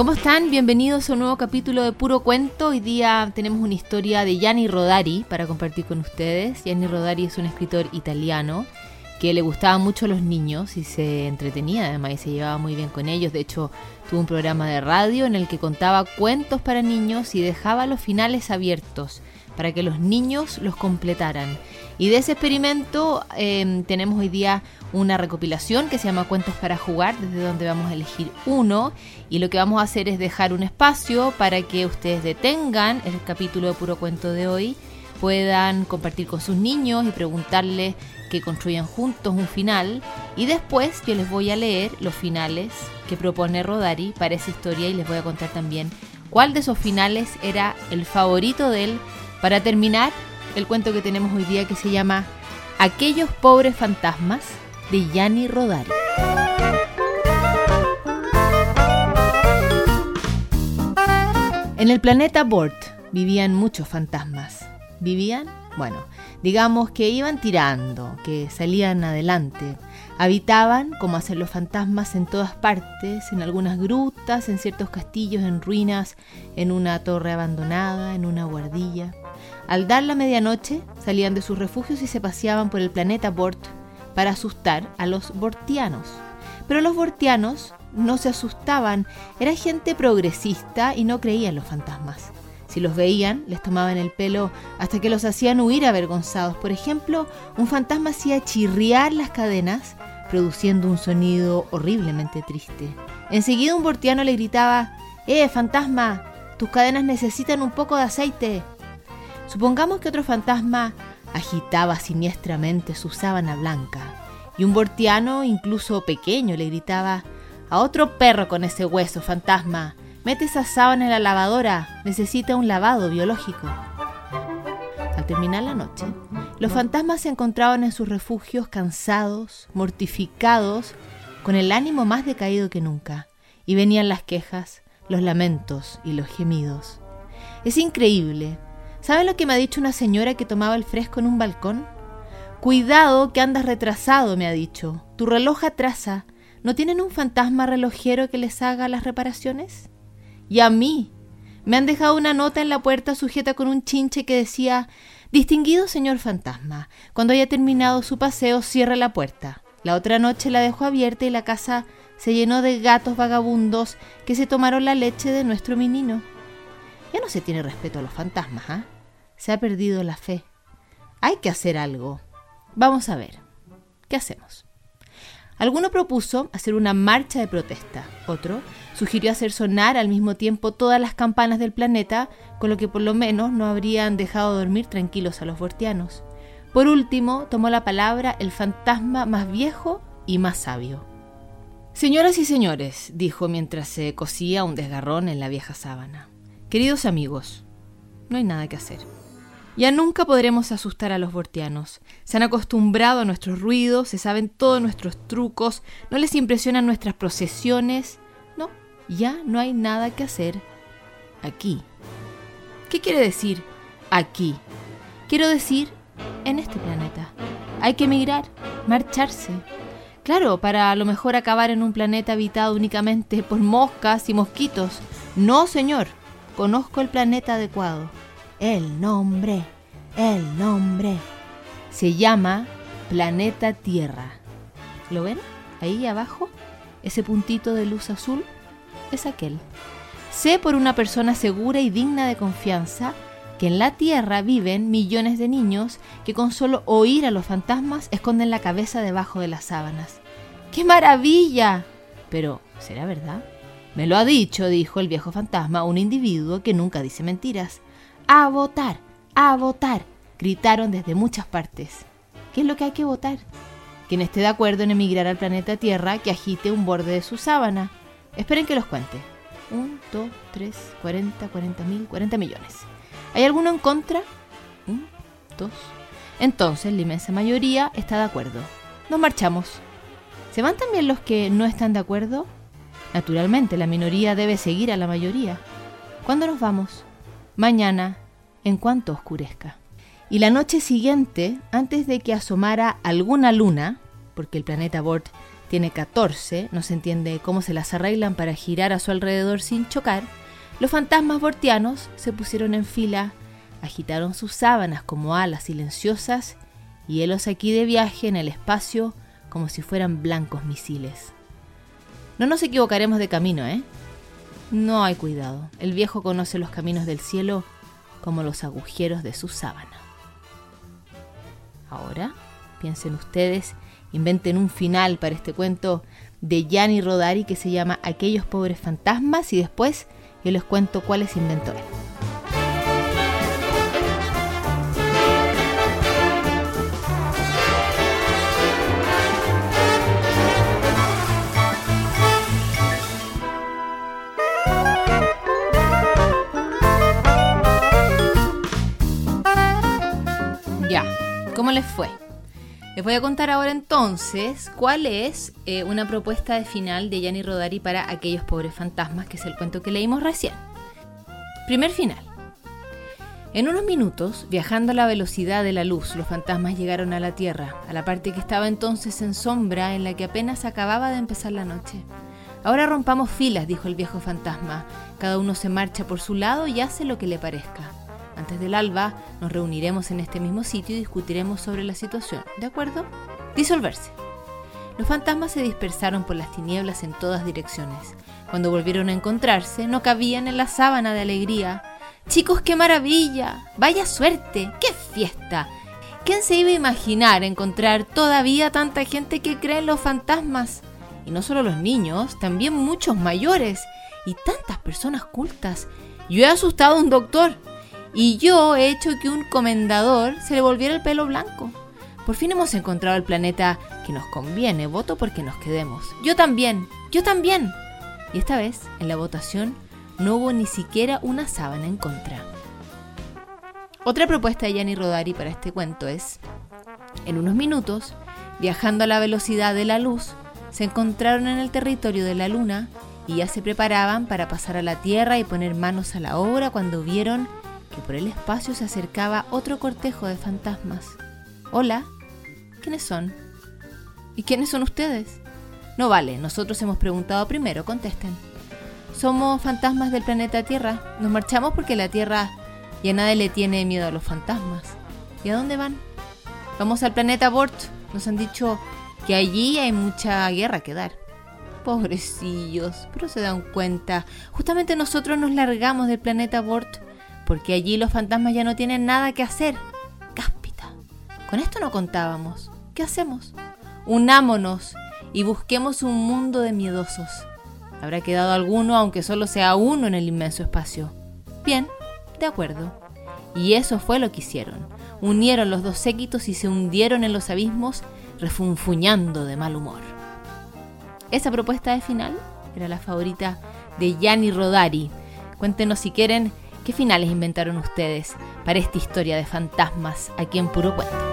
¿Cómo están? Bienvenidos a un nuevo capítulo de Puro Cuento. Hoy día tenemos una historia de Gianni Rodari para compartir con ustedes. Gianni Rodari es un escritor italiano que le gustaba mucho a los niños y se entretenía además y se llevaba muy bien con ellos. De hecho, tuvo un programa de radio en el que contaba cuentos para niños y dejaba los finales abiertos para que los niños los completaran. Y de ese experimento em, tenemos hoy día una recopilación que se llama Cuentos para jugar, desde donde vamos a elegir uno. Y lo que vamos a hacer es dejar un espacio para que ustedes detengan el capítulo de puro cuento de hoy, puedan compartir con sus niños y preguntarles que construyan juntos un final. Y después yo les voy a leer los finales que propone Rodari para esa historia y les voy a contar también cuál de esos finales era el favorito de él para terminar el cuento que tenemos hoy día que se llama Aquellos pobres fantasmas de Gianni Rodari. En el planeta Bort vivían muchos fantasmas. ¿Vivían? Bueno, digamos que iban tirando, que salían adelante. Habitaban, como hacen los fantasmas, en todas partes, en algunas grutas, en ciertos castillos en ruinas, en una torre abandonada, en una guardilla. Al dar la medianoche, salían de sus refugios y se paseaban por el planeta Bort para asustar a los bortianos. Pero los bortianos no se asustaban, era gente progresista y no creían los fantasmas. Si los veían, les tomaban el pelo hasta que los hacían huir avergonzados. Por ejemplo, un fantasma hacía chirriar las cadenas, produciendo un sonido horriblemente triste. Enseguida un bortiano le gritaba, ¡Eh, fantasma! Tus cadenas necesitan un poco de aceite. Supongamos que otro fantasma agitaba siniestramente su sábana blanca y un bortiano, incluso pequeño, le gritaba a otro perro con ese hueso, fantasma, mete esa sábana en la lavadora, necesita un lavado biológico. Al terminar la noche, los fantasmas se encontraban en sus refugios cansados, mortificados, con el ánimo más decaído que nunca, y venían las quejas, los lamentos y los gemidos. Es increíble, ¿Saben lo que me ha dicho una señora que tomaba el fresco en un balcón? Cuidado que andas retrasado, me ha dicho. Tu reloj atrasa. ¿No tienen un fantasma relojero que les haga las reparaciones? Y a mí. Me han dejado una nota en la puerta sujeta con un chinche que decía Distinguido señor fantasma, cuando haya terminado su paseo cierre la puerta. La otra noche la dejó abierta y la casa se llenó de gatos vagabundos que se tomaron la leche de nuestro menino. Se tiene respeto a los fantasmas, ¿ah? Se ha perdido la fe. Hay que hacer algo. Vamos a ver. ¿Qué hacemos? Alguno propuso hacer una marcha de protesta. Otro sugirió hacer sonar al mismo tiempo todas las campanas del planeta, con lo que por lo menos no habrían dejado dormir tranquilos a los bortianos. Por último, tomó la palabra el fantasma más viejo y más sabio. Señoras y señores, dijo mientras se cosía un desgarrón en la vieja sábana. Queridos amigos, no hay nada que hacer. Ya nunca podremos asustar a los bortianos. Se han acostumbrado a nuestros ruidos, se saben todos nuestros trucos, no les impresionan nuestras procesiones. No, ya no hay nada que hacer aquí. ¿Qué quiere decir aquí? Quiero decir en este planeta. Hay que emigrar, marcharse. Claro, para a lo mejor acabar en un planeta habitado únicamente por moscas y mosquitos. No, señor. Conozco el planeta adecuado. El nombre, el nombre. Se llama Planeta Tierra. ¿Lo ven? Ahí abajo, ese puntito de luz azul es aquel. Sé por una persona segura y digna de confianza que en la Tierra viven millones de niños que con solo oír a los fantasmas esconden la cabeza debajo de las sábanas. ¡Qué maravilla! Pero, ¿será verdad? Me lo ha dicho, dijo el viejo fantasma, un individuo que nunca dice mentiras. A votar, a votar, gritaron desde muchas partes. ¿Qué es lo que hay que votar? Quien esté de acuerdo en emigrar al planeta Tierra, que agite un borde de su sábana. Esperen que los cuente. Un, dos, tres, cuarenta, cuarenta mil, cuarenta millones. ¿Hay alguno en contra? Un, dos. Entonces la inmensa mayoría está de acuerdo. Nos marchamos. ¿Se van también los que no están de acuerdo? Naturalmente, la minoría debe seguir a la mayoría. ¿Cuándo nos vamos? Mañana, en cuanto oscurezca. Y la noche siguiente, antes de que asomara alguna luna, porque el planeta Bort tiene 14, no se entiende cómo se las arreglan para girar a su alrededor sin chocar, los fantasmas bortianos se pusieron en fila, agitaron sus sábanas como alas silenciosas y helos aquí de viaje en el espacio como si fueran blancos misiles. No nos equivocaremos de camino, ¿eh? No hay cuidado. El viejo conoce los caminos del cielo como los agujeros de su sábana. Ahora, piensen ustedes, inventen un final para este cuento de Gianni Rodari que se llama Aquellos pobres fantasmas y después yo les cuento cuáles inventó él. ¿Cómo les fue? Les voy a contar ahora entonces cuál es eh, una propuesta de final de Gianni Rodari para aquellos pobres fantasmas, que es el cuento que leímos recién. Primer final. En unos minutos, viajando a la velocidad de la luz, los fantasmas llegaron a la Tierra, a la parte que estaba entonces en sombra, en la que apenas acababa de empezar la noche. Ahora rompamos filas, dijo el viejo fantasma. Cada uno se marcha por su lado y hace lo que le parezca. Antes del alba nos reuniremos en este mismo sitio y discutiremos sobre la situación, ¿de acuerdo? Disolverse. Los fantasmas se dispersaron por las tinieblas en todas direcciones. Cuando volvieron a encontrarse, no cabían en la sábana de alegría. Chicos, qué maravilla. Vaya suerte. Qué fiesta. ¿Quién se iba a imaginar encontrar todavía tanta gente que cree en los fantasmas? Y no solo los niños, también muchos mayores y tantas personas cultas. Yo he asustado a un doctor y yo he hecho que un comendador se le volviera el pelo blanco. Por fin hemos encontrado el planeta que nos conviene. Voto porque nos quedemos. Yo también, yo también. Y esta vez, en la votación, no hubo ni siquiera una sábana en contra. Otra propuesta de Gianni Rodari para este cuento es, en unos minutos, viajando a la velocidad de la luz, se encontraron en el territorio de la Luna y ya se preparaban para pasar a la Tierra y poner manos a la obra cuando vieron que por el espacio se acercaba otro cortejo de fantasmas. Hola, ¿quiénes son? ¿Y quiénes son ustedes? No vale, nosotros hemos preguntado primero, contesten. Somos fantasmas del planeta Tierra. Nos marchamos porque la Tierra ya nadie le tiene miedo a los fantasmas. ¿Y a dónde van? Vamos al planeta Bort. Nos han dicho que allí hay mucha guerra que dar. Pobrecillos, pero se dan cuenta. Justamente nosotros nos largamos del planeta Bort porque allí los fantasmas ya no tienen nada que hacer. Cáspita, con esto no contábamos. ¿Qué hacemos? Unámonos y busquemos un mundo de miedosos. Habrá quedado alguno, aunque solo sea uno en el inmenso espacio. Bien, de acuerdo. Y eso fue lo que hicieron. Unieron los dos séquitos y se hundieron en los abismos, refunfuñando de mal humor. Esa propuesta de final era la favorita de Gianni Rodari. Cuéntenos si quieren ¿Qué finales inventaron ustedes para esta historia de fantasmas aquí en Puro Cuento?